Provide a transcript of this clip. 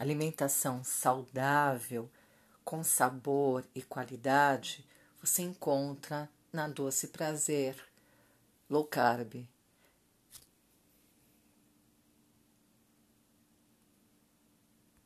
alimentação saudável, com sabor e qualidade, você encontra na Doce Prazer Low Carb.